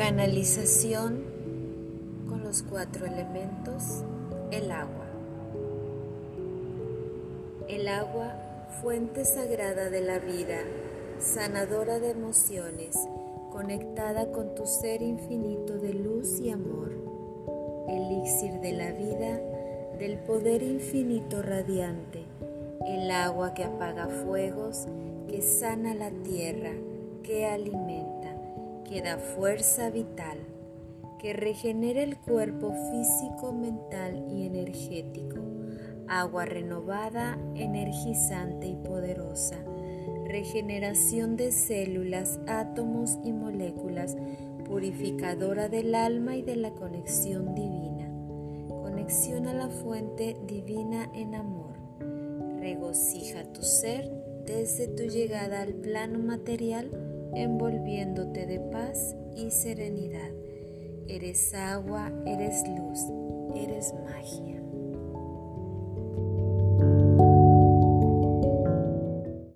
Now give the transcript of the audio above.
Canalización con los cuatro elementos, el agua. El agua, fuente sagrada de la vida, sanadora de emociones, conectada con tu ser infinito de luz y amor, elixir de la vida, del poder infinito radiante, el agua que apaga fuegos, que sana la tierra, que alimenta que da fuerza vital, que regenera el cuerpo físico, mental y energético, agua renovada, energizante y poderosa, regeneración de células, átomos y moléculas, purificadora del alma y de la conexión divina, conexión a la fuente divina en amor, regocija tu ser desde tu llegada al plano material envolviéndote de paz y serenidad. Eres agua, eres luz, eres magia.